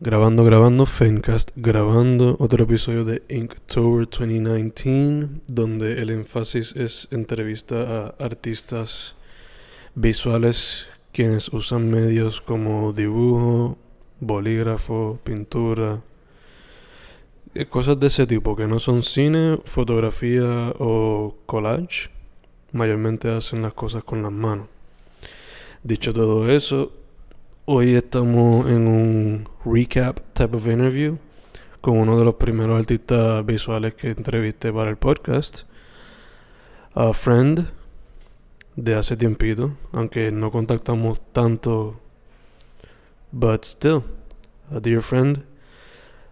Grabando, grabando, Fencast, grabando otro episodio de Inktober 2019, donde el énfasis es entrevista a artistas visuales quienes usan medios como dibujo, bolígrafo, pintura, cosas de ese tipo que no son cine, fotografía o collage. Mayormente hacen las cosas con las manos. Dicho todo eso, hoy estamos en un recap type of interview con uno de los primeros artistas visuales que entrevisté para el podcast. A friend de hace tiempito, aunque no contactamos tanto, but still, a dear friend,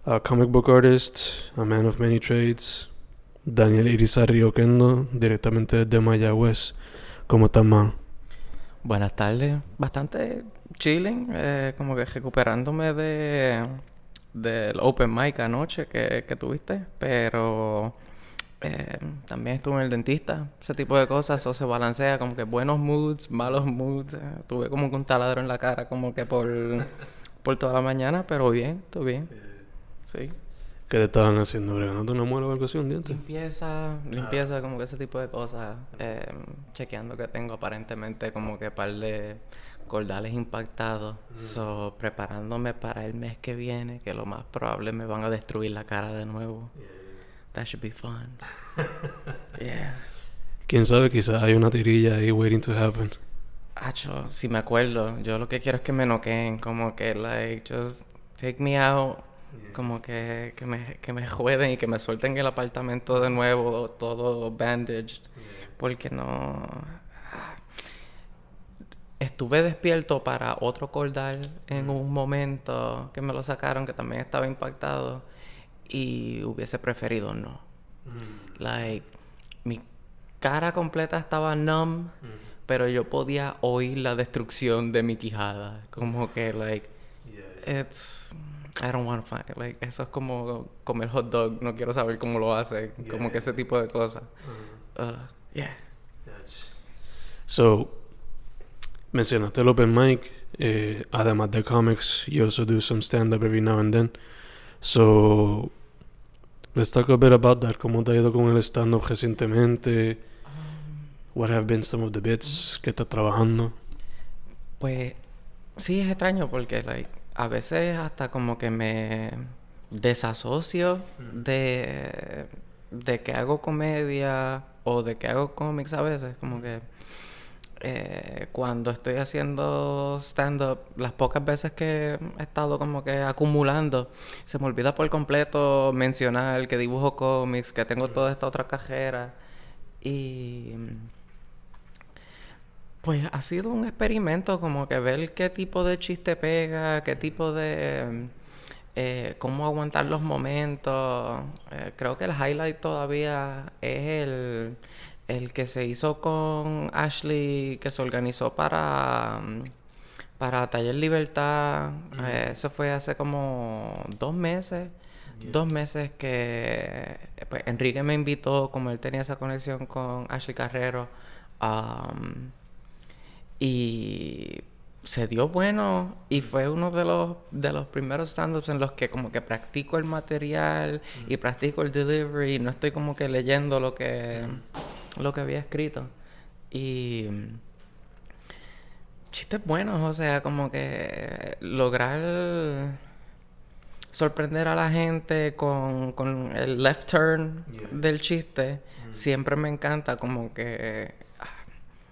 a comic book artist, a man of many trades, Daniel Irizarry Oquendo, directamente desde Mayagüez. ¿Cómo estás, man? Buenas tardes, bastante chilling, eh, como que recuperándome de del open mic anoche que, que tuviste, pero eh, también estuve en el dentista, ese tipo de cosas, eso se balancea, como que buenos moods, malos moods. Eh, tuve como que un taladro en la cara, como que por, por toda la mañana, pero bien, todo bien. Sí. ¿Qué te estaban haciendo? ¿Bregándote una muela o algo así, un diente? Limpieza, limpieza, como que ese tipo de cosas. Eh, chequeando que tengo aparentemente como que par de cordales impactados. So, preparándome para el mes que viene, que lo más probable me van a destruir la cara de nuevo. That should be fun. yeah. Quién sabe, quizás hay una tirilla ahí waiting to happen. Acho, si me acuerdo, yo lo que quiero es que me noqueen, como que, like, just take me out, como que, que, me, que me jueden y que me suelten el apartamento de nuevo, todo bandaged, porque no... Estuve despierto para otro cordal en un momento que me lo sacaron, que también estaba impactado y hubiese preferido no. Like, mi cara completa estaba numb, pero yo podía oír la destrucción de mi quijada. Como que, like, it's. I don't want to find. Like, eso es como comer hot dog. No quiero saber cómo lo hace. Como que ese tipo de cosas. Uh, yeah. So, mencionaste el open mic. Eh, además de comics, you also do some stand-up every now and then. So, let's talk a bit about that. ¿Cómo te ha ido con el stand-up recientemente? What have been some of the bits que estás trabajando? Pues sí es extraño porque like, a veces hasta como que me desasocio de, de que hago comedia o de que hago cómics a veces. Como que eh, cuando estoy haciendo stand-up, las pocas veces que he estado como que acumulando, se me olvida por completo mencionar que dibujo cómics, que tengo toda esta otra cajera. Y pues ha sido un experimento como que ver qué tipo de chiste pega, qué tipo de... Eh, cómo aguantar los momentos. Eh, creo que el highlight todavía es el, el que se hizo con Ashley, que se organizó para, para Taller Libertad. Eh, eso fue hace como dos meses. Dos meses que pues, Enrique me invitó, como él tenía esa conexión con Ashley Carrero. um, y se dio bueno y fue uno de los de los primeros stand-ups en los que como que practico el material y practico el delivery y no estoy como que leyendo lo que lo que había escrito. Y chistes buenos o sea como que lograr sorprender a la gente con, con el left turn del chiste siempre me encanta como que ah,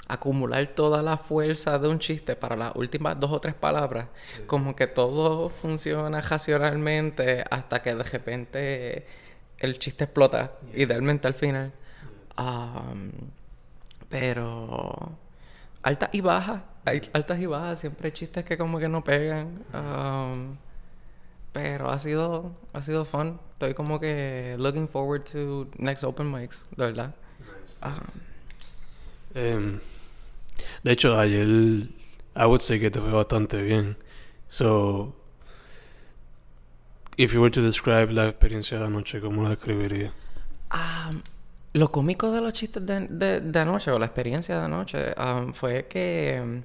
acumular toda la fuerza de un chiste para las últimas dos o tres palabras, como que todo funciona racionalmente hasta que de repente el chiste explota, idealmente al final. Um, pero altas y bajas, altas y bajas, siempre hay chistes que como que no pegan. Um, pero ha sido, ha sido fun. Estoy como que looking forward to next open mics, de verdad. Em, de hecho, ayer I would say que te fue bastante bien. So, if you were to describe la experiencia de anoche, ¿cómo la describiría? Ah, lo cómico de los chistes de, de, de anoche, o la experiencia de anoche, um, fue que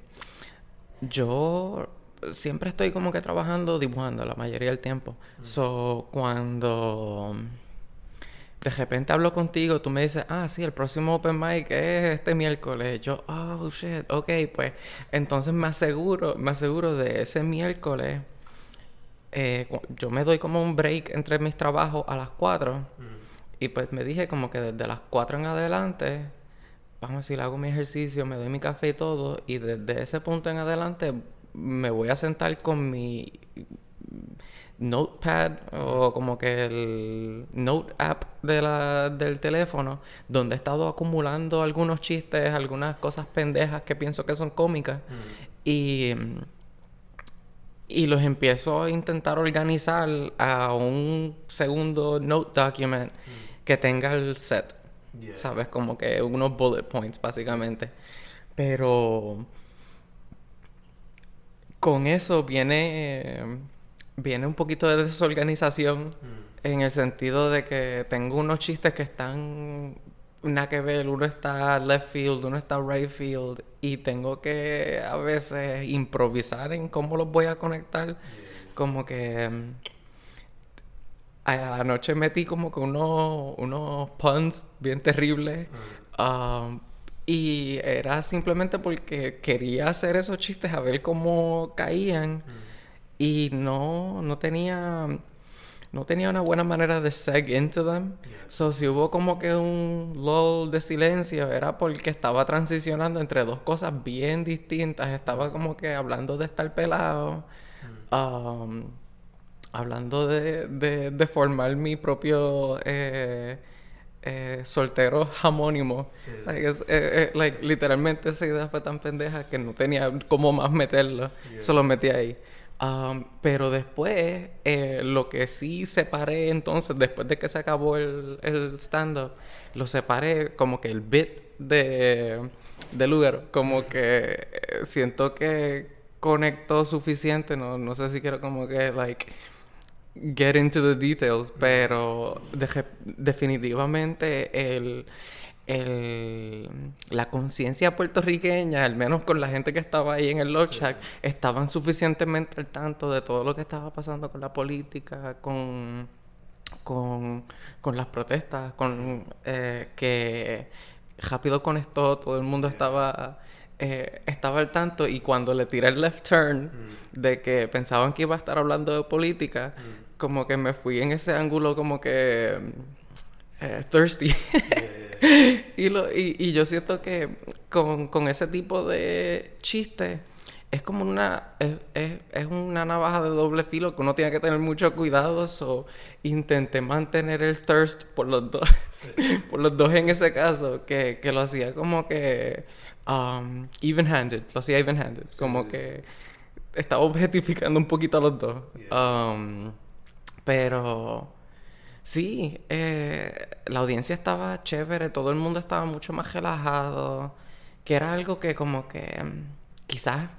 yo siempre estoy como que trabajando dibujando la mayoría del tiempo. So, cuando de repente hablo contigo, tú me dices, ah, sí, el próximo open mic es este miércoles. Yo, oh, shit, ok, pues entonces me aseguro, me aseguro de ese miércoles. Eh, yo me doy como un break entre mis trabajos a las 4 y pues me dije como que desde las 4 en adelante, vamos a decir, hago mi ejercicio, me doy mi café y todo, y desde ese punto en adelante me voy a sentar con mi notepad o como que el note app de la, del teléfono donde he estado acumulando algunos chistes, algunas cosas pendejas que pienso que son cómicas y, y los empiezo a intentar organizar a un segundo note document que tenga el set. ¿Sabes? Como que unos bullet points básicamente. Pero con eso viene viene un poquito de desorganización mm. en el sentido de que tengo unos chistes que están nada que ver, uno está left field, uno está right field y tengo que a veces improvisar en cómo los voy a conectar, como que anoche metí como que unos, unos puns bien terribles um, y era simplemente porque quería hacer esos chistes a ver cómo caían y no, no tenía no tenía una buena manera de seg into them. So, si hubo como que un lull de silencio, era porque estaba transicionando entre dos cosas bien distintas. Estaba como que hablando de estar pelado, mm. um, hablando de, de, formar mi propio eh, eh, soltero jamónimo. Eh, like, literalmente esa idea fue tan pendeja que no tenía cómo más meterlo. Solo metí ahí. Pero después, lo que sí separé entonces, después de que se acabó el, el stand-up, lo separé como que el bit de, de lugar, como que siento que conectó suficiente, no, no sé si quiero como que, like, get into the details, pero definitivamente el el, la conciencia puertorriqueña, al menos con la gente que estaba ahí en el Love estaban suficientemente al tanto de todo lo que estaba pasando con la política, con, con, con las protestas, con eh, que rápido conectó, todo el mundo estaba... Eh, estaba al tanto y cuando le tiré el left turn mm. de que pensaban que iba a estar hablando de política, mm. Como que me fui en ese ángulo como que eh, thirsty. y, lo, y, y, yo siento que con, con, ese tipo de chistes es como una es, es, es, una navaja de doble filo que uno tiene que tener mucho cuidado so intenté mantener el thirst por los dos por los dos en ese caso que, que lo hacía como que um, even handed lo hacía even handed como que estaba objetificando un poquito a los dos. Um, pero Sí, eh, la audiencia estaba chévere, todo el mundo estaba mucho más relajado, que era algo que como que mm, quizás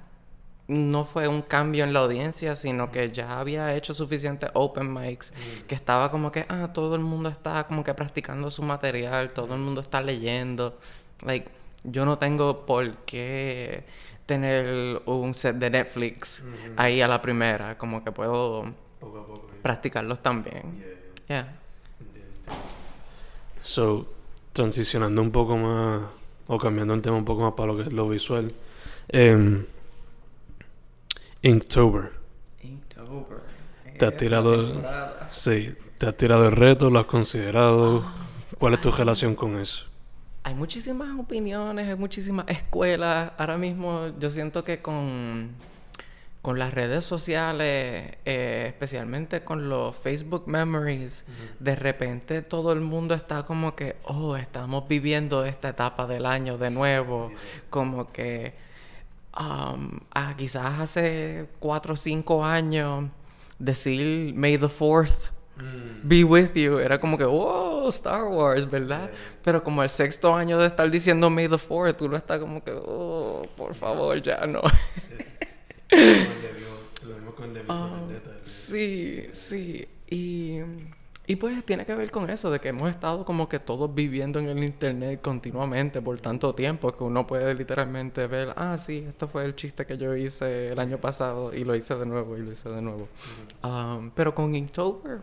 no fue un cambio en la audiencia, sino que ya había hecho suficientes open mics, mm. que estaba como que, ah, todo el mundo está como que practicando su material, todo el mundo está leyendo. Like, yo no tengo por qué tener un set de Netflix ahí a la primera, como que puedo practicarlos también. Yeah. So, transicionando un poco más, o cambiando el tema un poco más para lo que es lo visual. Um, Inktober. Inktober. Te has tirado. Sí, te has tirado el reto, lo has considerado. ¿Cuál es tu relación con eso? Hay muchísimas opiniones, hay muchísimas escuelas. Ahora mismo yo siento que con con las redes sociales, eh, especialmente con los Facebook Memories, de repente todo el mundo está como que, oh, estamos viviendo esta etapa del año de nuevo, como que um, ah, quizás hace cuatro o cinco años decir May the 4th Mm. be with you era como que, wow, Star Wars, ¿verdad? Pero como el sexto año de estar diciendo May the 4th, tú no estás como que, oh, por favor, ya no. Lo mismo con David Vendetta, el- Sí, sí. Y, y pues tiene que ver con eso, de que hemos estado como que todos viviendo en el internet continuamente por tanto tiempo que uno puede literalmente ver, ah, sí, esto fue el chiste que yo hice el año pasado y lo hice de nuevo y lo hice de nuevo. Um, pero con Inktober,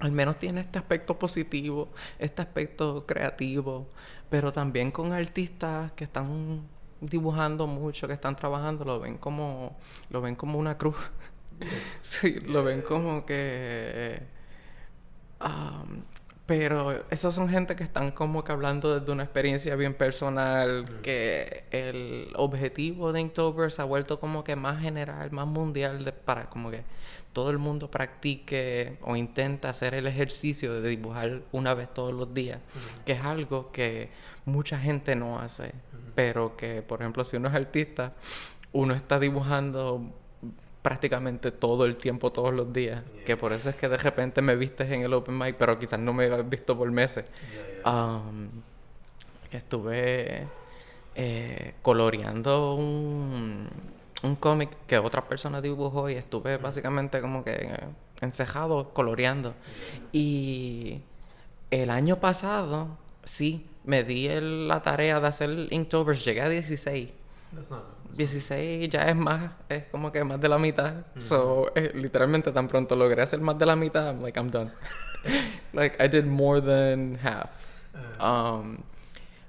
al menos tiene este aspecto positivo, este aspecto creativo, pero también con artistas que están dibujando mucho, que están trabajando, lo ven como, lo ven como una cruz. sí, lo ven como que... um, pero esos son gente que están como que hablando desde una experiencia bien personal, que el objetivo de Inktober se ha vuelto como que más general, más mundial, de- para como que todo el mundo practique o intenta hacer el ejercicio de dibujar una vez todos los días, que es algo que mucha gente no hace, pero que, por ejemplo, si uno es artista, uno está dibujando prácticamente todo el tiempo, todos los días. Que por eso es que de repente me vistes en el open mic, pero quizás no me has visto por meses. Um, que estuve eh, coloreando un, un cómic que otra persona dibujó y estuve básicamente como que eh, encejado coloreando. Y el año pasado, sí, me di el- la tarea de hacer Inktober, llegué a 16. That's not. 16 ya es más, es como que más de la mitad. So, eh, literalmente tan pronto logré hacer más de la mitad, I'm like, I'm done. like, I did more than half. Um,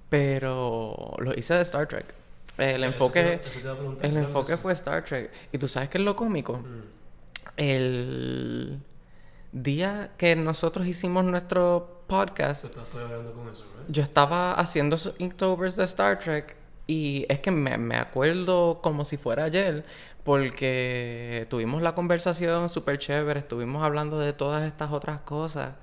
pero lo hice de Star Trek. El Eso enfoque, te- eso te el enfoque eso. fue Star Trek. Y tú sabes qué es lo cómico? Mm. El día que nosotros hicimos nuestro podcast, yo estaba haciendo esos Inktovers de Star Trek y es que me, me acuerdo como si fuera ayer porque tuvimos la conversación súper chévere, estuvimos hablando de todas estas otras cosas.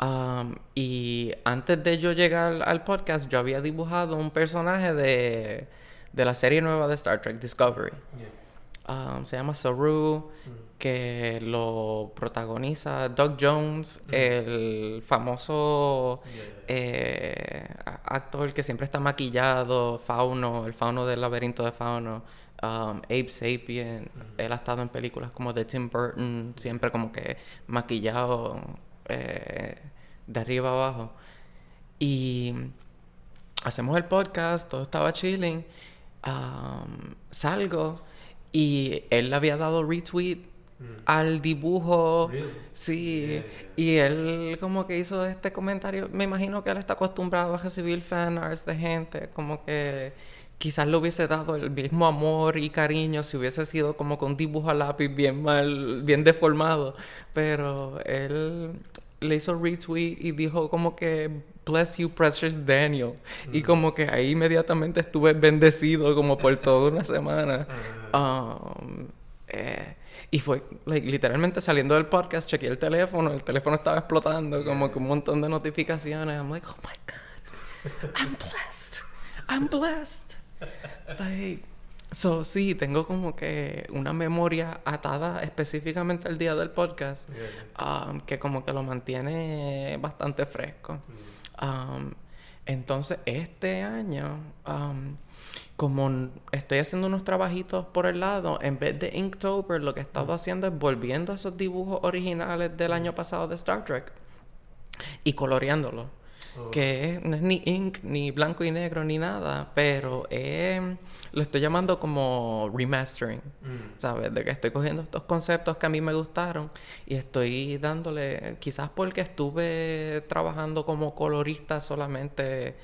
Um, y antes de yo llegar al podcast, yo había dibujado un personaje de, de la serie nueva de Star Trek, Discovery. Yeah. Um, se llama Saru, que lo protagoniza Doug Jones, el famoso Yeah, yeah. eh, actor que siempre está maquillado, Fauno, el Fauno del laberinto de Fauno, um, Abe Sapien, él ha estado en películas como de Tim Burton, siempre como que maquillado eh, de arriba abajo. Y hacemos el podcast, todo estaba chilling, um, salgo y él le había dado retweet al dibujo. Really? Sí, Yeah, y él como que hizo este comentario. Me imagino que él está acostumbrado a recibir fan arts de gente, como que quizás le hubiese dado el mismo amor y cariño si hubiese sido como con dibujo a lápiz bien mal, bien deformado. Pero él le hizo retweet y dijo como que bless you precious Daniel. Y como que ahí inmediatamente estuve bendecido como por toda una semana. Um, eh, y fue, like, literalmente saliendo del podcast, chequeé el teléfono, el teléfono estaba explotando, como que un montón de notificaciones. I'm like, oh my God, I'm blessed, I'm blessed. Like, so, sí, tengo como que una memoria atada específicamente al día del podcast, um, que como que lo mantiene bastante fresco. Um, entonces, este año, um, como estoy haciendo unos trabajitos por el lado, en vez de Inktober, lo que he estado haciendo es volviendo a esos dibujos originales del año pasado de Star Trek y coloreándolos. Oh. Que no es ni ink, ni blanco y negro, ni nada, pero eh, lo estoy llamando como remastering. Mm. ¿Sabes? De que estoy cogiendo estos conceptos que a mí me gustaron y estoy dándole, quizás porque estuve trabajando como colorista solamente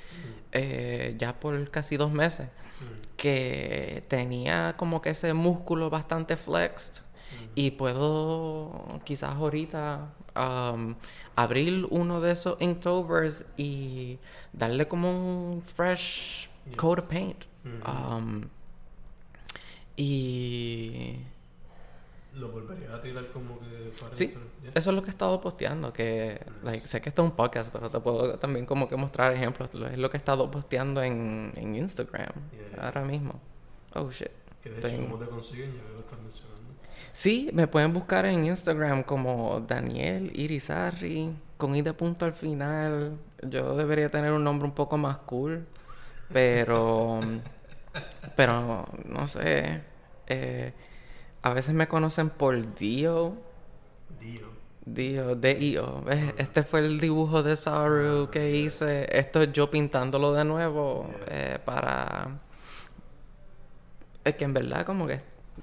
eh, ya por casi dos meses, que tenía como que ese músculo bastante flexed y puedo quizás ahorita um, abrir uno de esos Inktovers y darle como un fresh coat of paint. Um, y Lo volvería a tirar como que para Sí, eso, es lo que he estado posteando, que like, sé que esto es un podcast, pero te puedo también como que mostrar ejemplos. Lo- Es lo que he estado posteando en, en Instagram Yeah. ahora mismo. Oh shit. Que de hecho, ¿cómo te consiguen? Ya lo estás mencionando. Sí, me pueden buscar en Instagram como Daniel Irizarri, con i de punto al final. Yo debería tener un nombre un poco más cool, pero... pero, no sé. Eh, a veces me conocen por Dio. Dio. Dio, D-I-O. Este fue el dibujo de Saru que hice. Esto es yo pintándolo de nuevo eh, para... Es que en verdad como que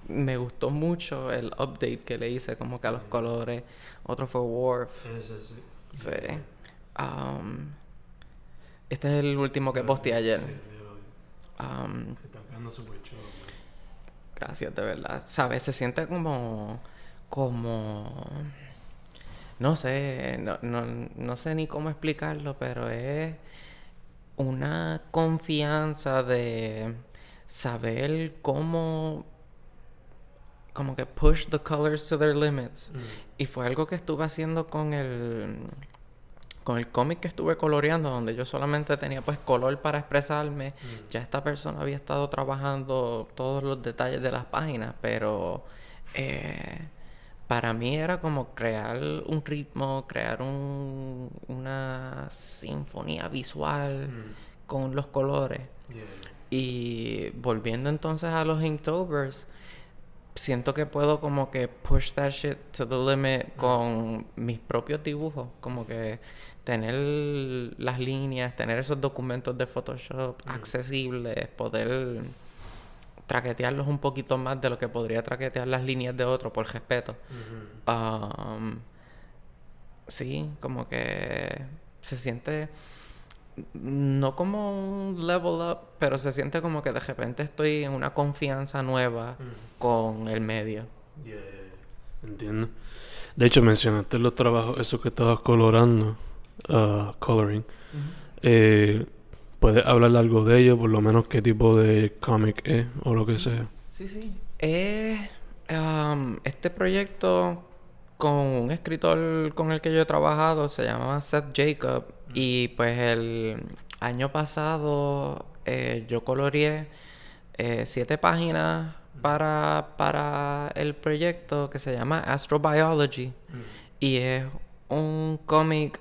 me gustó mucho el update que le hice como que a los colores. Otro fue Worf. Ese sí. Sí. Um, este es el último que posteé ayer. Sí, sí, lo vi. Um, Está quedando súper chulo. Gracias, de verdad. ¿Sabes? Se siente como. como. No sé, no, no, no sé ni cómo explicarlo, pero es una confianza de saber cómo. como que push the colors to their limits. Mm. Y fue algo que estuve haciendo con el con el cómic que estuve coloreando, donde yo solamente tenía pues color para expresarme. Mm. Ya esta persona había estado trabajando todos los detalles de las páginas, pero eh, para mí era como crear un ritmo, crear un- una sinfonía visual Mm. con los colores. Yeah. Y volviendo entonces a los Inktovers, siento que puedo como que push that shit to the limit con mis propios dibujos, como que tener las líneas, tener esos documentos de Photoshop accesibles, poder traquetearlos un poquito más de lo que podría traquetear las líneas de otro por respeto. Um, sí, como que se siente no como un level up, pero se siente como que de repente estoy en una confianza nueva con el medio. Yeah. Entiendo. De hecho, mencionaste los trabajos, esos que estabas colorando, ah, coloring. Eh, ¿Puedes hablar algo de ellos? Por lo menos qué tipo de cómic es o lo que sea. Sí, sí. Eh, um, este proyecto con un escritor con el que yo he trabajado se llama Seth Jacob y pues el año pasado eh, yo coloreé eh, siete páginas para, para el proyecto que se llama Astrobiology y es un cómic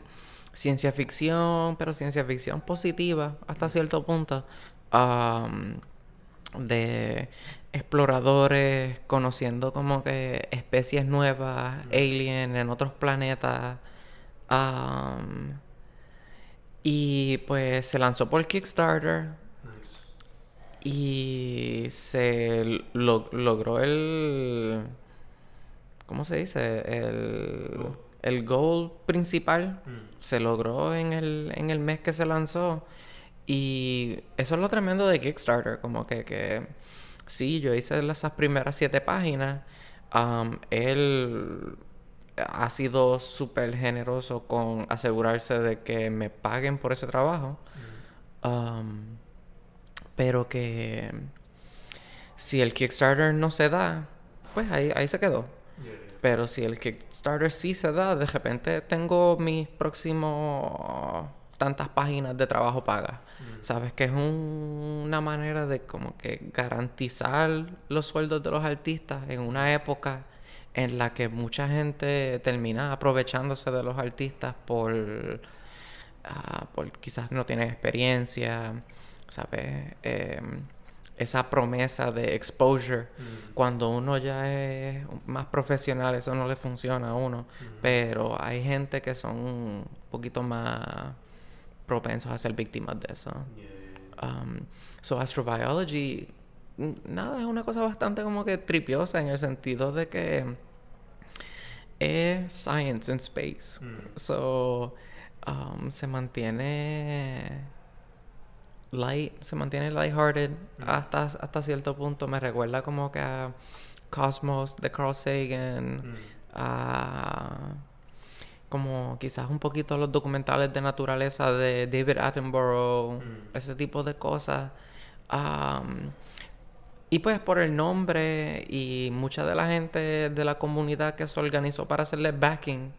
ciencia ficción, pero ciencia ficción positiva hasta cierto punto. um, de exploradores conociendo como que especies nuevas, alien en otros planetas. um, y pues se lanzó por Kickstarter Nice. y se lo- logró el... ¿Cómo se dice? El. El goal principal Mm. se logró en el, en el mes que se lanzó. Y eso es lo tremendo de Kickstarter, como que, que sí, yo hice esas primeras siete páginas. am, él ha sido súper generoso con asegurarse de que me paguen por ese trabajo. Am, pero que si el Kickstarter no se da, pues ahí, ahí se quedó. Pero si el Kickstarter sí se da, de repente tengo mis próximos tantas páginas de trabajo pagas. Sabes que es un- una manera de como que garantizar los sueldos de los artistas en una época en la que mucha gente termina aprovechándose de los artistas por, ah, por quizás no tienen experiencia, ¿sabes? Em, esa promesa de exposure. Mm. Cuando uno ya es más profesional, eso no le funciona a uno. Pero hay gente que son un poquito más propensos a ser víctimas de eso. Yeah. Um, so astrobiology, nada, es una cosa bastante como que tripiosa en el sentido de que es science in space. Mm. So um, se mantiene light, se mantiene lighthearted hasta, hasta cierto punto. Me recuerda como que a Cosmos de Carl Sagan, Mm. a como quizás un poquito los documentales de naturaleza de David Attenborough, Mm. ese tipo de cosas. Am, y pues por el nombre y mucha de la gente de la comunidad que se organizó para hacerle backing,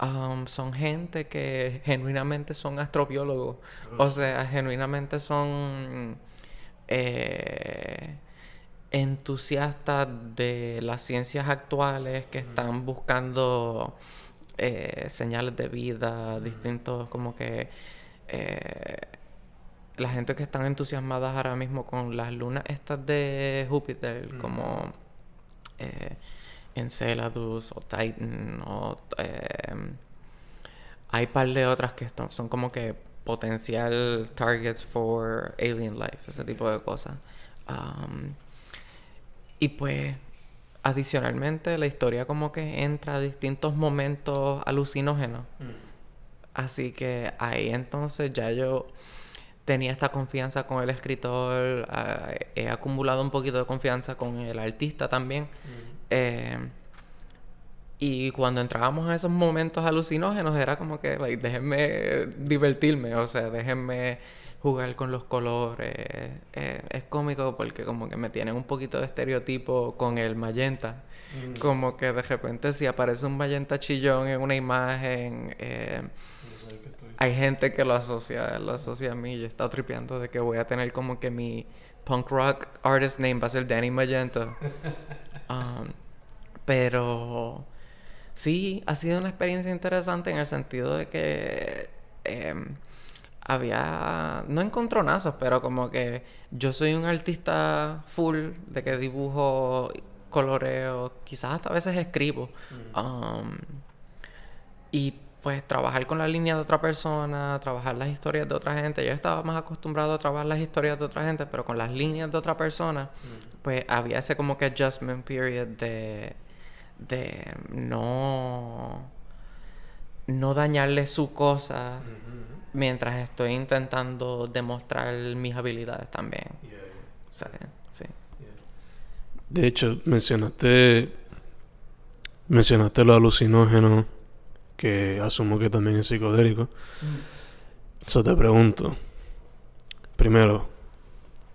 Mm. um, son gente que genuinamente son astrobiólogos. O sea, genuinamente son... eh, entusiastas de las ciencias actuales que están buscando eh, señales de vida, distintos como que eh, la gente que están entusiasmadas ahora mismo con las lunas estas de Júpiter, como eh, Enceladus o Titan o hay un par de otras que son como que potencial targets for alien life, ese tipo de cosas. Um, y pues, adicionalmente, la historia como que entra a distintos momentos alucinógenos. Mm. Así que ahí entonces ya yo tenía esta confianza con el escritor, ah, he acumulado un poquito de confianza con el artista también. Mm. Eh, y cuando entrábamos en esos momentos alucinógenos era como que, like, déjenme divertirme, o sea, déjenme jugar con los colores. Eh, es cómico porque como que me tienen un poquito de estereotipo con el magenta. Mm. Como que de repente si aparece un magenta chillón en una imagen, eh, hay gente que lo asocia, lo asocia a mí. Yo he estado tripeando de que voy a tener como que mi punk rock artist name va a ser Danny Magenta. Um, pero sí, ha sido una experiencia interesante en el sentido de que... Em, había, no encontronazos, pero como que yo soy un artista full de que dibujo, coloreo, quizás hasta a veces escribo. Um, y pues trabajar con la línea de otra persona, trabajar las historias de otra gente. Yo estaba más acostumbrado a trabajar las historias de otra gente, pero con las líneas de otra persona, pues había ese como que adjustment period de, de no, no dañarle su cosa mientras estoy intentando demostrar mis habilidades también. sí. De hecho, mencionaste mencionaste lo alucinógeno que asumo que también es psicodélico. Eso mm. te pregunto. Primero,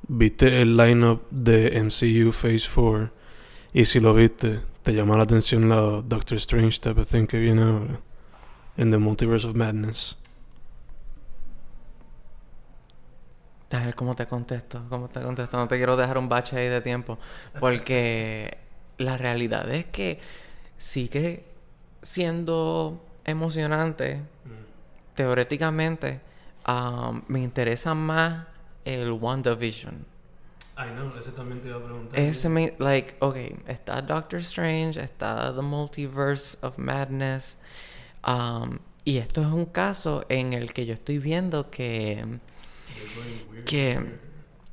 ¿viste el lineup de MCU Phase 4? Y si lo viste, ¿te llama la atención la Doctor Strange type of thing que viene ahora? En The Multiverse of Madness. A ver cómo te contesto, cómo te contesto. No te quiero dejar un bache ahí de tiempo. Porque la realidad es que sigue siendo emocionante. Mm. Teóricamente, um, me interesa más el WandaVision. Ay, no, ese también te iba a preguntar. Ese me, like, ok, está Doctor Strange, está The Multiverse of Madness. Um, y esto es un caso en el que yo estoy viendo que que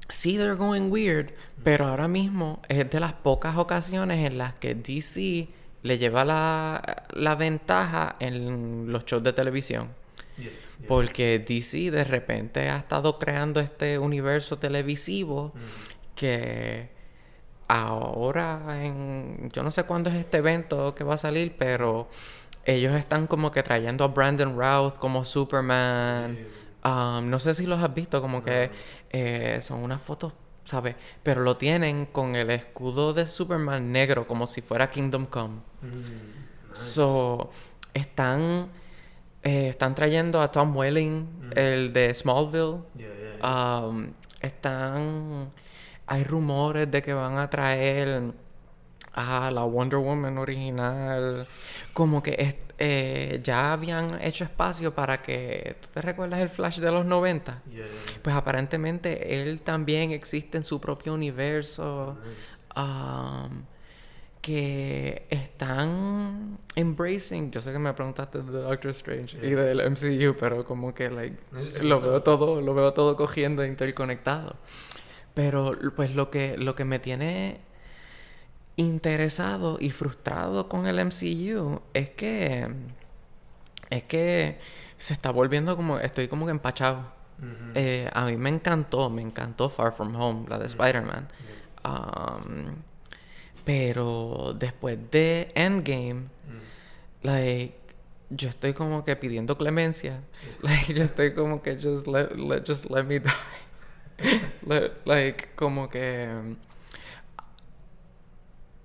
sí, they're going weird, pero ahora mismo es de las pocas ocasiones en las que DC le lleva la, la ventaja en los shows de televisión. Porque DC de repente ha estado creando este universo televisivo que ahora en yo no sé cuándo es este evento que va a salir, pero ellos están como que trayendo a Brandon Routh como Superman. No sé si los has visto, como que eh, son unas fotos, ¿sabes? Pero lo tienen con el escudo de Superman negro, como si fuera Kingdom Come. Mm, so, están, eh, están trayendo a Tom Welling, mm. el de Smallville. están, hay rumores de que van a traer a la Wonder Woman original. Como que eh, ya habían hecho espacio para que. ¿Tú te recuerdas el Flash de los 90? Pues aparentemente él también existe en su propio universo. Um, que están embracing. Yo sé que me preguntaste de Doctor Strange y del MCU, pero como que like, lo veo todo, lo veo todo cogiendo interconectado. Pero pues lo que, lo que me tiene interesado y frustrado con el MCU es que es que se está volviendo como estoy como que empachado. Eh, a mí me encantó me encantó Far From Home la de Spider-Man. Um, pero después de Endgame like yo estoy como que pidiendo clemencia. Like yo estoy como que just let, just let me die. Like como que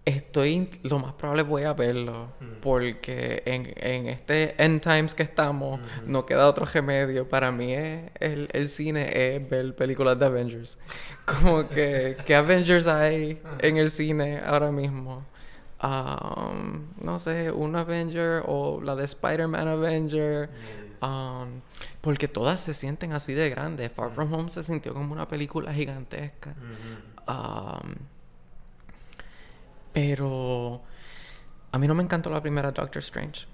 Estoy, lo más probable voy a verlo, Mm. porque en, en este end times que estamos, no queda otro remedio. Para mí es, el, el cine es ver películas de Avengers. Como que, ¿qué Avengers hay en el cine ahora mismo? Um, no sé, un Avenger o la de Spider-Man Avenger. Um, porque todas se sienten así de grandes. Far From Home se sintió como una película gigantesca. Um, pero a mí no me encantó la primera Doctor Strange.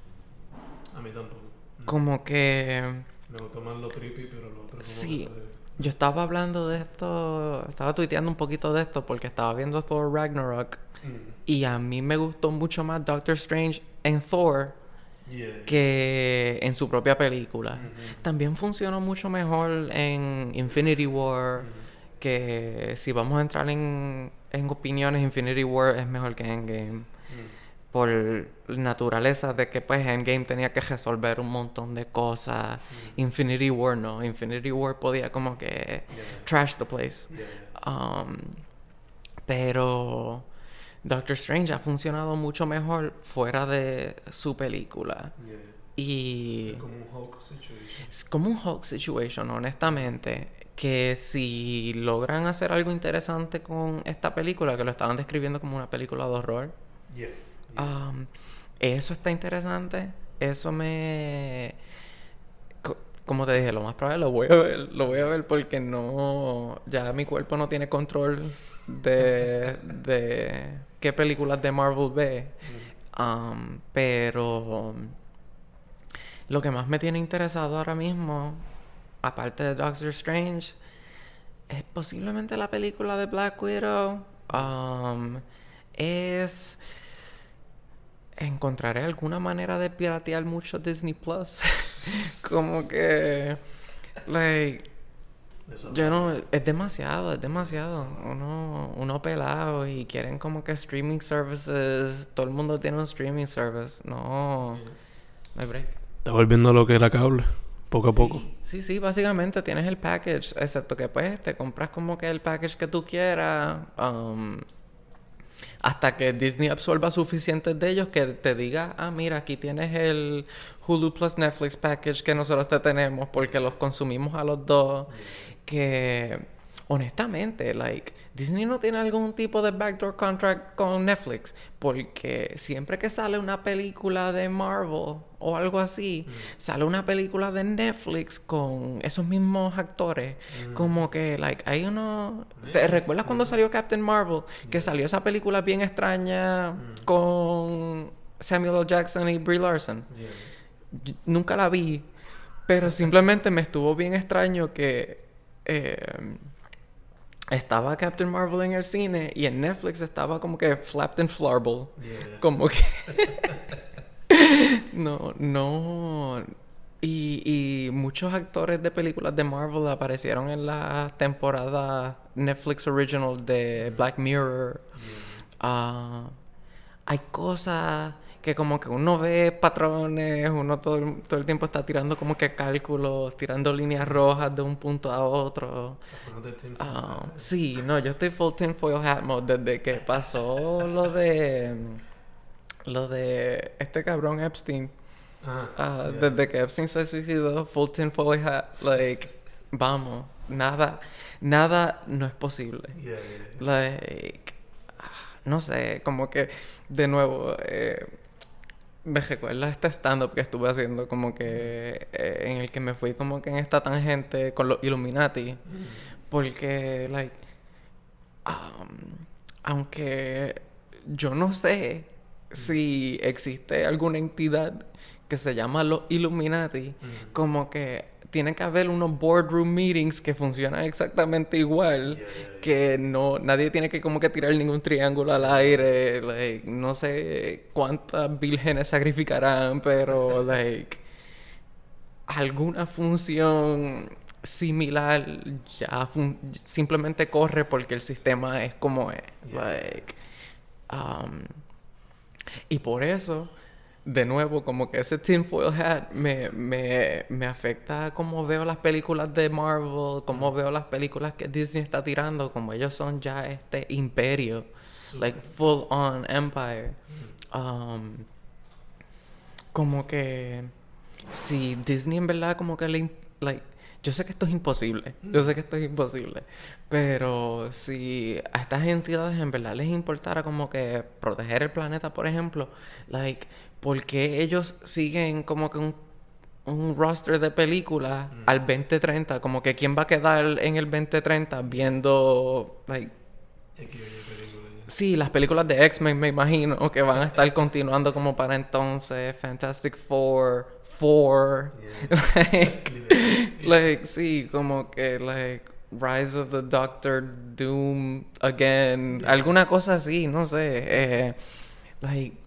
A mí tampoco. Como que Me gustó más lo trippy, pero lo otro como Sí. que yo estaba hablando de esto, estaba tuiteando un poquito de esto porque estaba viendo Thor Ragnarok Mm. y a mí me gustó mucho más Doctor Strange en Thor Yeah. que en su propia película. Ujú. También funcionó mucho mejor en Infinity War, Ujú. que si vamos a entrar en, en opiniones, Infinity War es mejor que Endgame. Mm. Por naturaleza de que pues Endgame tenía que resolver un montón de cosas. Infinity War no, Infinity War podía como que Yeah. trash the place. Yeah, yeah. Um, pero Doctor Strange ha funcionado mucho mejor fuera de su película. Y Es como un Hulk situation. es como un Hulk situation, honestamente. Que si logran hacer algo interesante con esta película, que lo estaban describiendo como una película de horror, Yeah. um, eso está interesante. Eso me. co- Como te dije, lo más probable lo voy a ver. Lo voy a ver porque no. Ya mi cuerpo no tiene control de. de qué películas de Marvel ve. Um, pero lo que más me tiene interesado ahora mismo, aparte de Doctor Strange, es posiblemente la película de Black Widow. Um, es encontraré alguna manera de piratear mucho Disney Plus. Como que like yo no, es demasiado, es demasiado. Uno, uno pelado y quieren como que streaming services. Todo el mundo tiene un streaming service. No, no hay break. Está volviendo a lo que era cable. Poco a poco. Sí, sí, básicamente tienes el package, excepto que pues te compras como que el package que tú quieras. um, hasta que Disney absorba suficientes de ellos que te diga, ah, mira, aquí tienes el Hulu plus Netflix package que nosotros te tenemos porque los consumimos a los dos. Que honestamente, like, Disney no tiene algún tipo de backdoor contract con Netflix porque siempre que sale una película de Marvel o algo así, sale una película de Netflix con esos mismos actores, como que, like, hay uno... ¿Te recuerdas cuando salió Captain Marvel? Que salió esa película bien extraña con Samuel L. Jackson y Brie Larson. Yeah. Nunca la vi, pero simplemente me estuvo bien extraño que eh, estaba Captain Marvel en el cine y en Netflix estaba como que Flapped and Flurble. Yeah. Como que... no, no... Y, y muchos actores de películas de Marvel aparecieron en la temporada Netflix Original de Black Mirror. Ah, hay cosas que como que uno ve patrones, uno todo el, todo el tiempo está tirando como que cálculos, tirando líneas rojas de un punto a otro. Ah, sí, no, yo estoy full tinfoil hat mode desde que pasó lo de lo de este cabrón Epstein. Ah, Ah, yeah. Desde que Epstein se suicidó, full tinfoil hat, like, vamos, nada, nada no es posible. Yeah, yeah, yeah. Like, no sé, como que de nuevo, eh, me recuerda este stand-up que estuve haciendo, como que eh, en el que me fui como que en esta tangente con los Illuminati, porque, like, um, aunque yo no sé si existe alguna entidad que se llama los Illuminati, como que tiene que haber unos boardroom meetings que funcionan exactamente igual, Yeah, yeah, yeah. que no nadie tiene que como que tirar ningún triángulo al aire, like, no sé cuántas vírgenes sacrificarán, pero like alguna función similar ya fun- simplemente corre porque el sistema es como es. Like, um, y por eso de nuevo, como que ese tinfoil hat me, me, me afecta como veo las películas de Marvel, como veo las películas que Disney está tirando, como ellos son ya este imperio, like full on empire. Um, como que si Disney en verdad como que le like yo sé que esto es imposible, yo sé que esto es imposible, pero si a estas entidades en verdad les importara como que proteger el planeta, por ejemplo, like ¿por qué ellos siguen como que un, un roster de películas al 2030? Como que quién va a quedar en el 2030 viendo, like... Sí, las películas de X-Men me imagino que van a estar continuando como para entonces, Fantastic Four, Four, like, like, sí, como que, like, Rise of the Doctor Doom again, alguna cosa así, no sé, eh, like,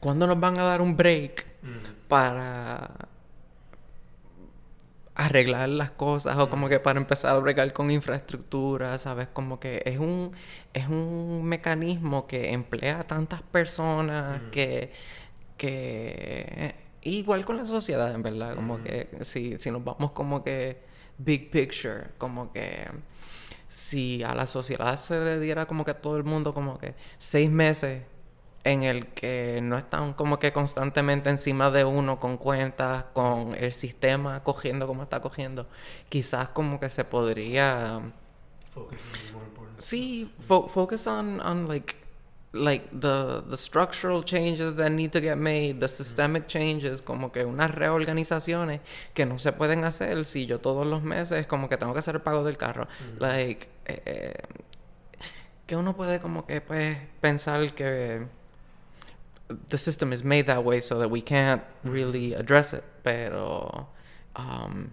¿Cuándo nos van a dar un break para arreglar las cosas o como que para empezar a bregar con infraestructura, ¿sabes? Como que es un es un mecanismo que emplea a tantas personas que que igual con la sociedad, en verdad, como que si si nos vamos como que big picture, como que si a la sociedad se le diera como que a todo el mundo como que seis meses en el que no están como que constantemente encima de uno con cuentas, con el sistema cogiendo como está cogiendo, quizás como que se podría sí fo focus on on like like the the structural changes that need to get made, the systemic changes, como que unas reorganizaciones que no se pueden hacer si yo todos los meses como que tengo que hacer el pago del carro, like eh, eh, que uno puede como que pues pensar que the system is made that way so that we can't really address it. Pero um,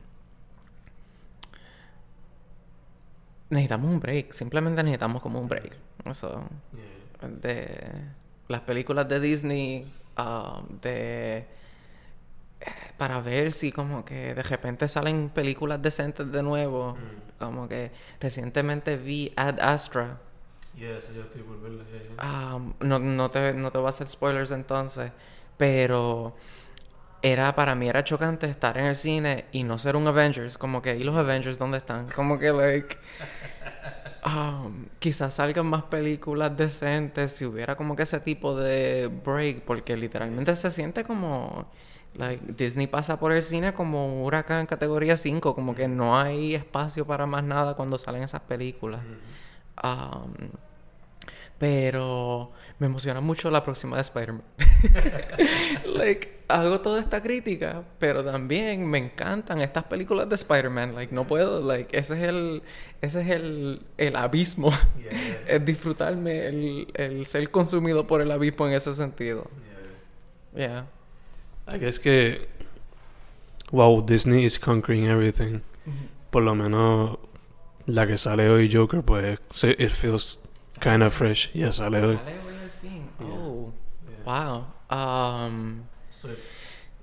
necesitamos un break. Simplemente necesitamos como un break. Eso. De las películas de Disney, um, de eh, para ver si como que de repente salen películas decentes de nuevo. Mm. Como que recientemente vi Ad Astra no, no, te, no te voy a hacer spoilers entonces, pero era para mí era chocante estar en el cine y no ser un Avengers, como que, ¿y los Avengers dónde están? Como que, like, um, quizás salgan más películas decentes si hubiera como que ese tipo de break, porque literalmente se siente como, like, Disney pasa por el cine como un huracán categoría 5, como que no hay espacio para más nada cuando salen esas películas. Um, pero me emociona mucho la próxima de Spider-Man. like, hago toda esta crítica, pero también me encantan estas películas de Spider-Man. Like, no puedo, like, ese es el, ese es el, el abismo. es disfrutarme, el, el, ser consumido por el abismo en ese sentido. Yeah. I guess que, wow, Disney is conquering everything. Por lo menos la que sale hoy Joker, pues, it feels kind of fresh. Yeah, sale hoy. Sale hoy al fin. Oh, wow. Um, so it's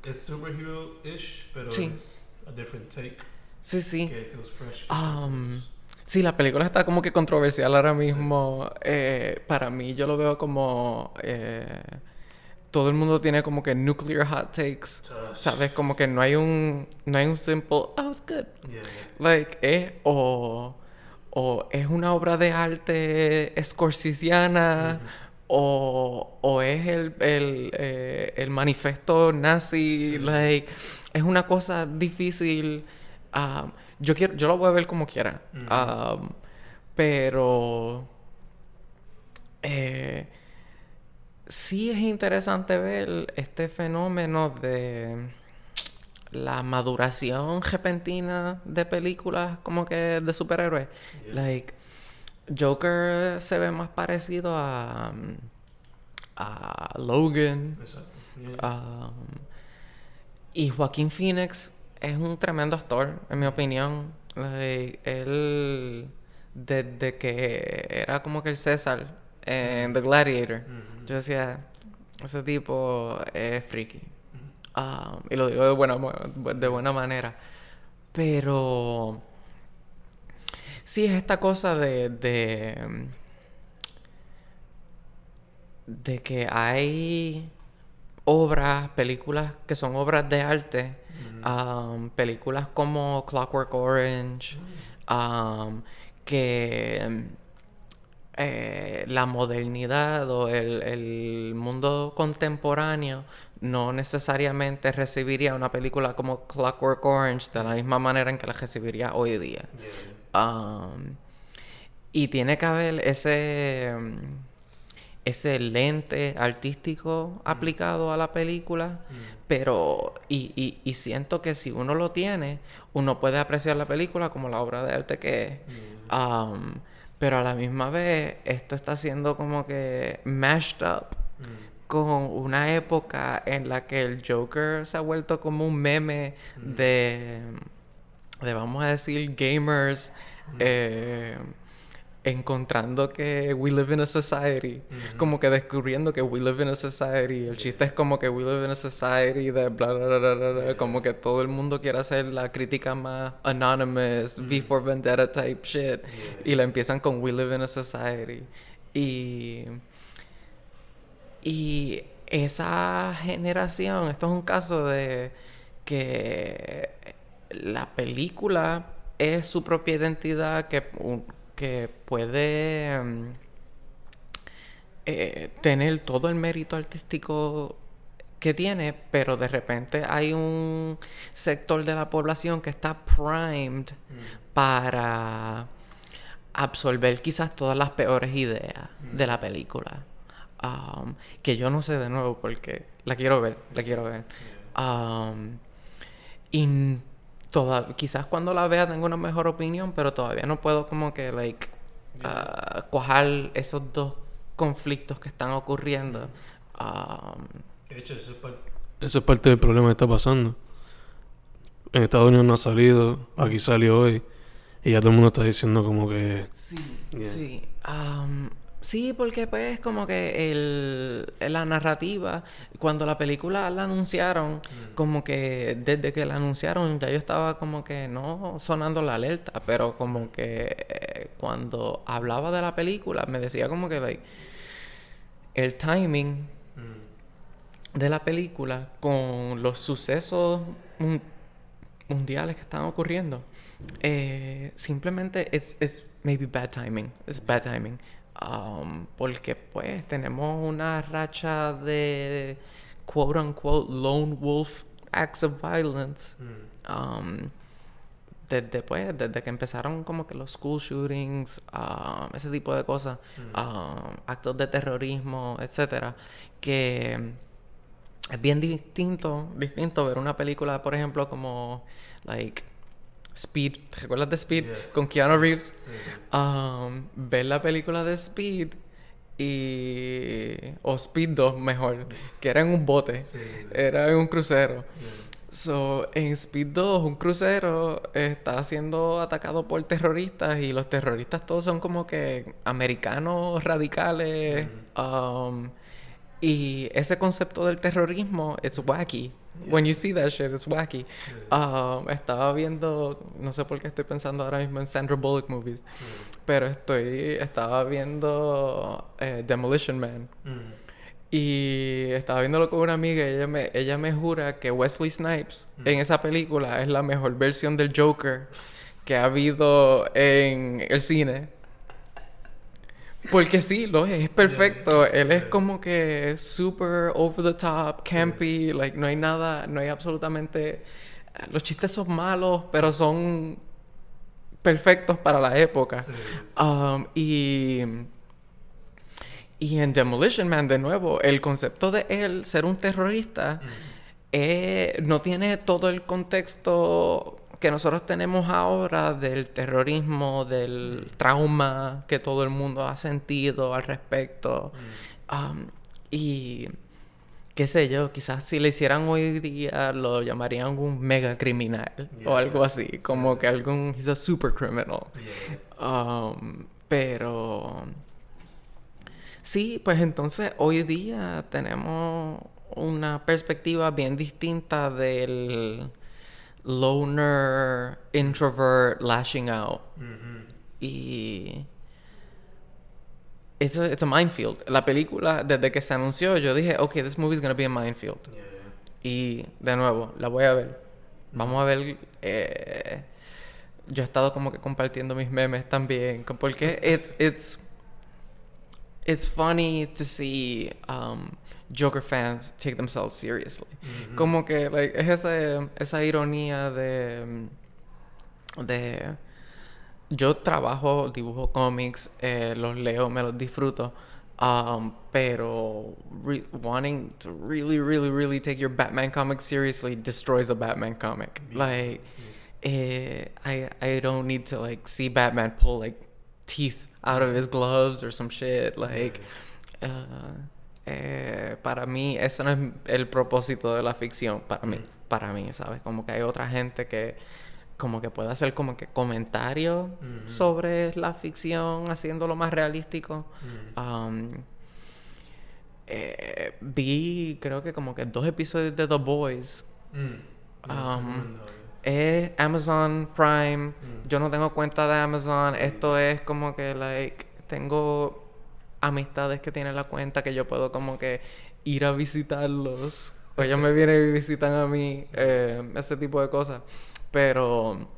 it's superhero-ish, pero sí. it's a different take. Sí, sí. Okay, it feels fresh. Um, sí, la película está como que controversial ahora mismo. Eh, para mí, yo lo veo como. Eh, todo el mundo tiene como que nuclear hot takes. ¿Sabes? Como que no hay un. No hay un simple. Oh, it's good. Yeah, Like, eh, o o es una obra de arte escorsisiana o, o, es el, el, eh, el manifiesto nazi, like, es una cosa difícil. Um, yo quiero, yo lo voy a ver como quiera, um, pero eh, sí es interesante ver este fenómeno de la maduración repentina de películas como que de superhéroes. Like, Joker se ve más parecido a, a Logan. Exacto. Um, y Joaquín Phoenix es un tremendo actor, en mi opinión. él, desde que era como que el César en The Gladiator, yo decía, ese tipo es freaky. Ah, y lo digo de buena, de buena manera. Pero sí es esta cosa de, de, que hay obras, películas que son obras de arte, um, películas como Clockwork Orange, um, que eh, la modernidad o el, el, mundo contemporáneo no necesariamente recibiría una película como Clockwork Orange de la misma manera en que la recibiría hoy día. Um, y tiene que haber ese ese lente artístico aplicado a la película, pero y, y, siento que si uno lo tiene, uno puede apreciar la película como la obra de arte que es. Um, pero a la misma vez, esto está siendo como que mashed up con una época en la que el Joker se ha vuelto como un meme de, de, vamos a decir, gamers. Eh, encontrando que we live in a society, como que descubriendo que we live in a society. El chiste es como que we live in a society de bla bla bla bla, como que todo el mundo quiere hacer la crítica más anonymous, V for Vendetta type shit, y la empiezan con we live in a society. Y y esa generación, esto es un caso de que la película es su propia identidad, que que puede mm, eh, tener todo el mérito artístico que tiene, pero de repente hay un sector de la población que está primed mm. para absorber quizás todas las peores ideas de la mm. película. Um, que yo no sé de nuevo porque la quiero ver, la quiero ver. Um, y quizás cuando la vea tengo una mejor opinión, pero todavía no puedo como que, like, uh, cuajar esos dos conflictos que están ocurriendo. Um, de hecho, eso es, parte del problema que está pasando. En Estados Unidos no ha salido, aquí salió hoy, y ya todo el mundo está diciendo como que... Sí, sí. Um, Sí, porque pues como que el, la narrativa, cuando la película la anunciaron, mm. como que desde que la anunciaron ya yo estaba como que no sonando la alerta, pero como que eh, cuando hablaba de la película me decía como que like, el timing mm. de la película con los sucesos mundiales que están ocurriendo, eh, simplemente es, es maybe bad timing, es bad timing. Um, porque pues tenemos una racha de quote unquote lone wolf acts of violence mm. um, desde pues desde que empezaron como que los school shootings um, ese tipo de cosas mm. actos de terrorismo etcétera que es bien distinto distinto ver una película por ejemplo como like Speed, ¿te recuerdas de Speed? Con Keanu Reeves. Um, ver la película de Speed y... o Speed 2 mejor, que era en un bote, era en un crucero. So, en Speed 2, un crucero está siendo atacado por terroristas y los terroristas todos son como que americanos radicales. um, y ese concepto del terrorismo es wacky. When you see that shit, it's wacky. Um, estaba viendo, no sé por qué estoy pensando ahora mismo en Sandra Bullock movies, pero estoy, estaba viendo eh, Demolition Man. Y estaba viéndolo con una amiga y ella me, ella me jura que Wesley Snipes en esa película es la mejor versión del Joker que ha habido en el cine. Porque sí, lo es, es perfecto. Él es como que super over the top, campy, like no hay nada, no hay absolutamente los chistes son malos, pero son perfectos para la época. Um, y y en Demolition Man de nuevo, el concepto de él ser un terrorista eh, no tiene todo el contexto que nosotros tenemos ahora del terrorismo, del trauma que todo el mundo ha sentido al respecto. Mm. Um, y qué sé yo, quizás si le hicieran hoy día lo llamarían un mega criminal o algo así, como que algún, he's a super criminal. Um, pero sí, pues entonces hoy día tenemos una perspectiva bien distinta del loner, introvert, lashing out. Y. it's a, it's a minefield. La película, desde que se anunció, yo dije, ok, this movie is gonna be a minefield. Y de nuevo, la voy a ver. Vamos a ver. Eh, yo he estado como que compartiendo mis memes también. Porque it's, it's, it's funny to see um, Joker fans take themselves seriously. Como que like, es esa, esa ironía de. de yo trabajo, dibujo cómics, eh, los leo, me los disfruto. Um, pero wanting to really, really, really take your Batman comic seriously destroys a Batman comic. Like, eh, I I don't need to like see Batman pull like teeth out of his gloves or some shit. Like, uh, eh, para mí ese no es el propósito de la ficción. Para mí, para mí, sabes, como que hay otra gente que como que puede hacer como que comentarios sobre la ficción haciéndolo más realístico. Um, eh, vi creo que como que dos episodios de The Boys. Mm. Um, es Amazon Prime. Mm. Yo no tengo cuenta de Amazon. Esto es como que like tengo amistades que tienen la cuenta que yo puedo como que ir a visitarlos. O ellos me vienen y visitan a mí. Eh, ese tipo de cosas. Pero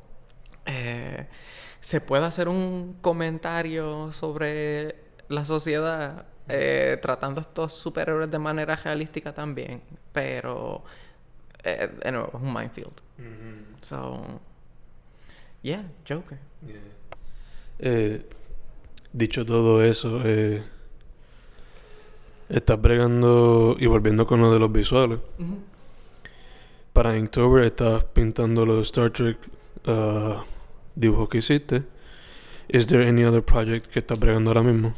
eh, se puede hacer un comentario sobre la sociedad eh, tratando a estos superhéroes de manera realística también. Pero, de nuevo, es un minefield. So, yeah, Joker. dicho todo eso, estás bregando y volviendo con lo de los visuales para Inktober estás pintando los Star Trek uh, dibujos que hiciste. Is there any other project que estás bregando ahora mismo?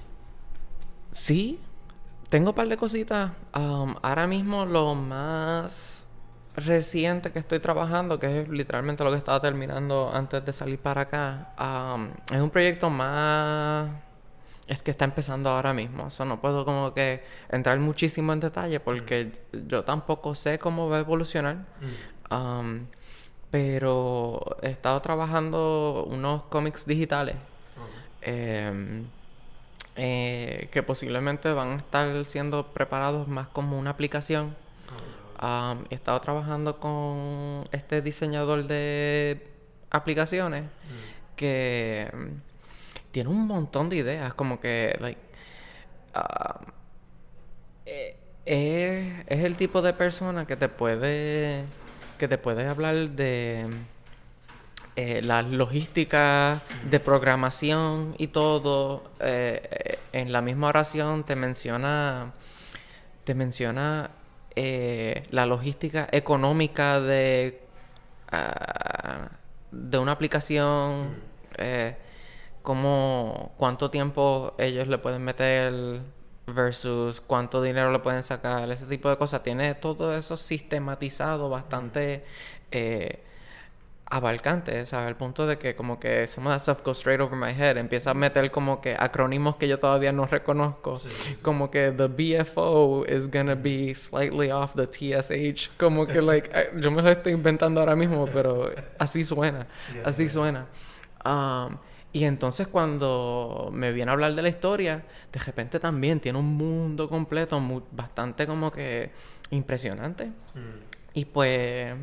Sí, tengo un par de cositas. Um, ahora mismo lo más reciente que estoy trabajando, que es literalmente lo que estaba terminando antes de salir para acá, um, es un proyecto más es que está empezando ahora mismo. Eso no puedo como que entrar muchísimo en detalle porque yo tampoco sé cómo va a evolucionar. Um, pero he estado trabajando unos cómics digitales em, eh, que posiblemente van a estar siendo preparados más como una aplicación. Um, he estado trabajando con este diseñador de aplicaciones que tiene un montón de ideas, como que, ah, eh, es, el tipo de persona que te puede, que te puede hablar de eh, la logística de programación y todo. Eh, en la misma oración te menciona, te menciona la logística económica de, ah, de una aplicación cómo, cuánto tiempo ellos le pueden meter versus cuánto dinero le pueden sacar, ese tipo de cosas. Tiene todo eso sistematizado bastante eh, abarcante, ¿sabes? Al punto de que como que some of that stuff goes straight over my head. Empieza a meter como que acrónimos que yo todavía no reconozco. Como que the BFO is gonna be slightly off the TSH. Como que like, yo me lo estoy inventando ahora mismo, pero así suena. así suena. Um, y entonces cuando me viene a hablar de la historia, de repente también tiene un mundo completo bastante como que impresionante. Mm. Y pues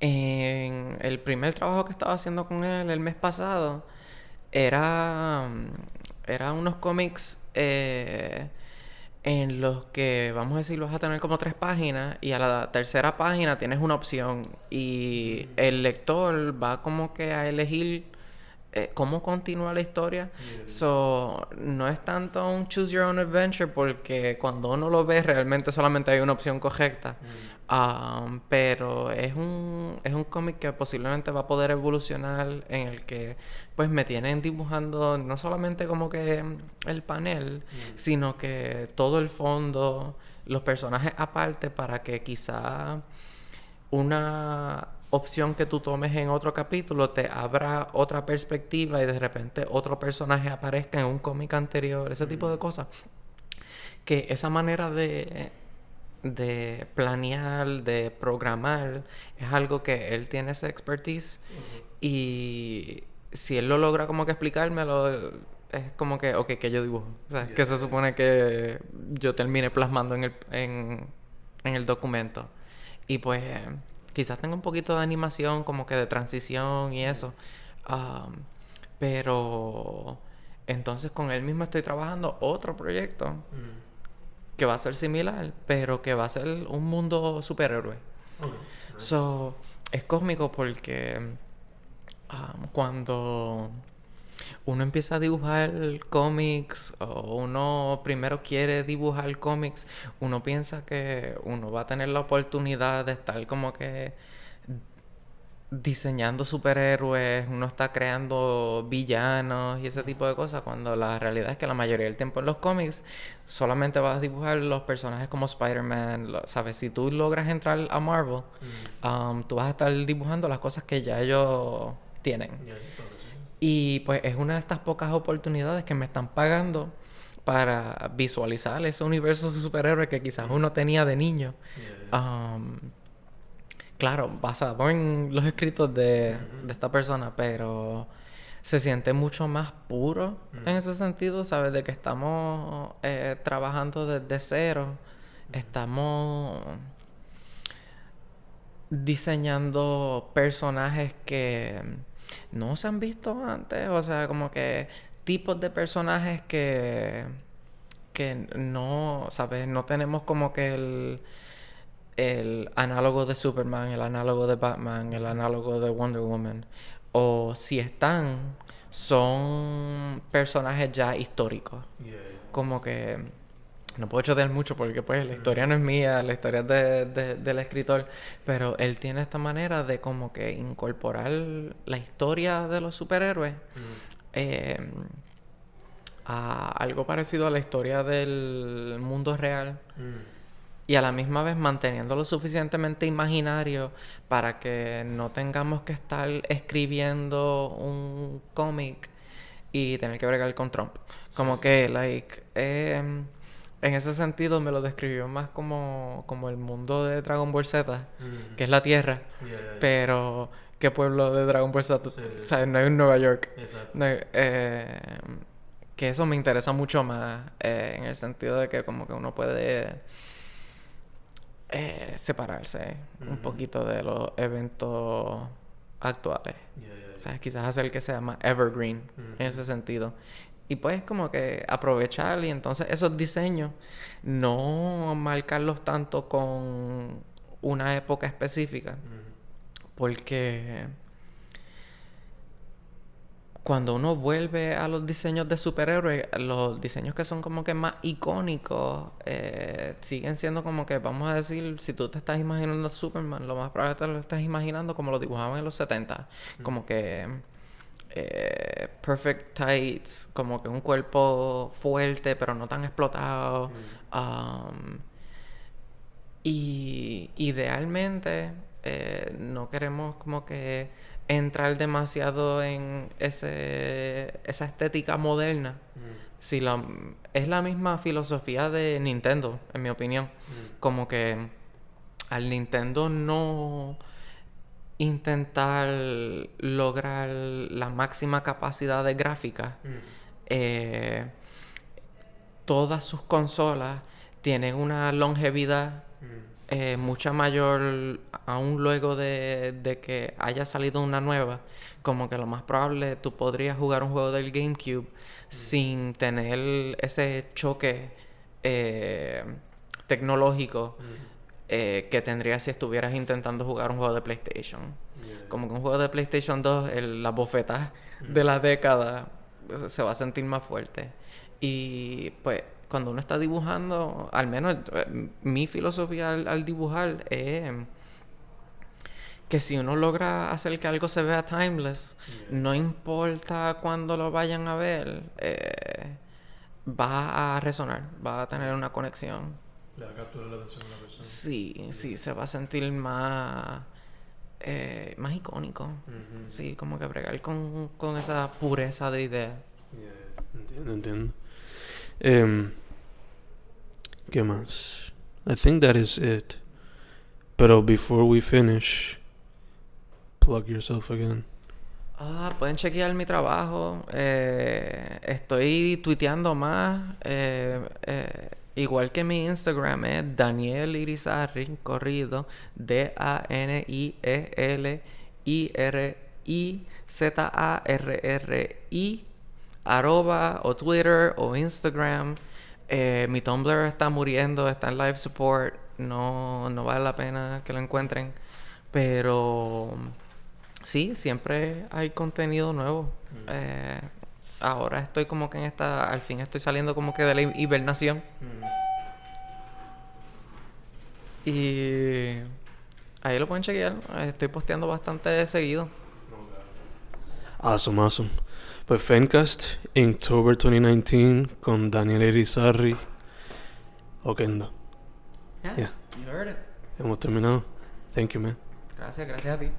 en el primer trabajo que estaba haciendo con él el mes pasado era, era unos cómics eh, en los que, vamos a decir, vas a tener como tres páginas y a la tercera página tienes una opción y mm. el lector va como que a elegir eh, cómo continúa la historia. So, no es tanto un choose your own adventure porque cuando uno lo ve realmente solamente hay una opción correcta. Um, pero es un, es un cómic que posiblemente va a poder evolucionar en el que pues me tienen dibujando no solamente como que el panel, sino que todo el fondo, los personajes aparte para que quizá una opción que tú tomes en otro capítulo te abra otra perspectiva y de repente otro personaje aparezca en un cómic anterior, ese tipo de cosas. Que esa manera de, de planear, de programar, es algo que él tiene esa expertise y si él lo logra como que explicármelo, es como que, ok, que yo dibujo. O sea, que se supone que yo termine plasmando en el, en, en el documento. Y pues quizás tenga un poquito de animación, como que de transición y eso. Um, pero entonces con él mismo estoy trabajando otro proyecto mm. que va a ser similar, pero que va a ser un mundo superhéroe. So, es cósmico porque um, cuando uno empieza a dibujar cómics o uno primero quiere dibujar cómics, uno piensa que uno va a tener la oportunidad de estar como que diseñando superhéroes, uno está creando villanos y ese tipo de cosas, cuando la realidad es que la mayoría del tiempo en los cómics solamente vas a dibujar los personajes como Spider-Man, ¿sabes? Si tú logras entrar a Marvel, um, tú vas a estar dibujando las cosas que ya ellos tienen. Y pues es una de estas pocas oportunidades que me están pagando para visualizar ese universo de superhéroes que quizás uno tenía de niño. Um, claro, basado en los escritos de, esta persona, pero se siente mucho más puro en ese sentido, ¿sabes? De que estamos eh, trabajando desde cero, estamos diseñando personajes que no se han visto antes, o sea, como que tipos de personajes que que no, ¿sabes? No tenemos como que el el análogo de Superman, el análogo de Batman, el análogo de Wonder Woman. O si están, son personajes ya históricos. Como que no puedo chotear mucho porque pues la historia no es mía, la historia es de, del escritor, pero él tiene esta manera de como que incorporar la historia de los superhéroes em, a algo parecido a la historia del mundo real y a la misma vez manteniendo suficientemente imaginario para que no tengamos que estar escribiendo un cómic y tener que bregar con Trump. Como que, like, em, en ese sentido me lo describió más como, como el mundo de Dragon Ball Z, mm. que es la Tierra, pero ¿qué pueblo de Dragon Ball Z? No hay un Nueva York. Exacto. eh, que eso me interesa mucho más eh, en el sentido de que como que uno puede eh, separarse un poquito de los eventos actuales. Sea, quizás hacer que sea más evergreen en ese sentido. Y pues como que aprovechar y entonces esos diseños no marcarlos tanto con una época específica. Porque cuando uno vuelve a los diseños de superhéroes, los diseños que son como que más icónicos, eh, siguen siendo como que, vamos a decir, si tú te estás imaginando a Superman, lo más probable es que te lo estás imaginando como lo dibujaban en los 70. Como que eh, perfect tights, como que un cuerpo fuerte pero no tan explotado. Um, y idealmente eh, no queremos como que entrar demasiado en ese, esa estética moderna. Mm. Si la, es la misma filosofía de Nintendo, en mi opinión. Mm. Como que al Nintendo no intentar lograr la máxima capacidad de gráfica, mm. eh, todas sus consolas tienen una longevidad eh, mucha mayor aún luego de, que haya salido una nueva, como que lo más probable tú podrías jugar un juego del GameCube sin tener ese choque eh, tecnológico eh, que tendrías si estuvieras intentando jugar un juego de PlayStation. Como que un juego de PlayStation 2, el, la bofeta de la década se va a sentir más fuerte. Y pues cuando uno está dibujando, al menos eh, mi filosofía al, dibujar es que si uno logra hacer que algo se vea timeless, no importa cuándo lo vayan a ver, eh, va a resonar, va a tener una conexión. Le va a capturar la atención la persona. Sí, sí, se va a sentir más, eh, más icónico. Sí, como que bregar con, con esa pureza de idea. Entiendo, entiendo. Um, ¿Qué más? I think that is it. Pero before we finish, plug yourself again. Ah, pueden chequear mi trabajo. Eh, estoy tuiteando más. eh, eh, igual que mi Instagram es Daniel Irizarry, corrido. D-A-N-I-E-L-I-R-I-Z-A-R-R-I. Arroba o Twitter o Instagram. Eh, mi Tumblr está muriendo, está en live support. No, no vale la pena que lo encuentren. Pero sí, siempre hay contenido nuevo. Eh, ahora estoy como que en esta. Al fin estoy saliendo como que de la hi- hibernación. Y ahí lo pueden chequear. Estoy posteando bastante seguido. Awesome, awesome. Pues Fencast, October 2019, con Daniel Irizarry. Okendo. Yeah, Yeah. you heard it. Hemos terminado. Thank you, man. Gracias, gracias a ti.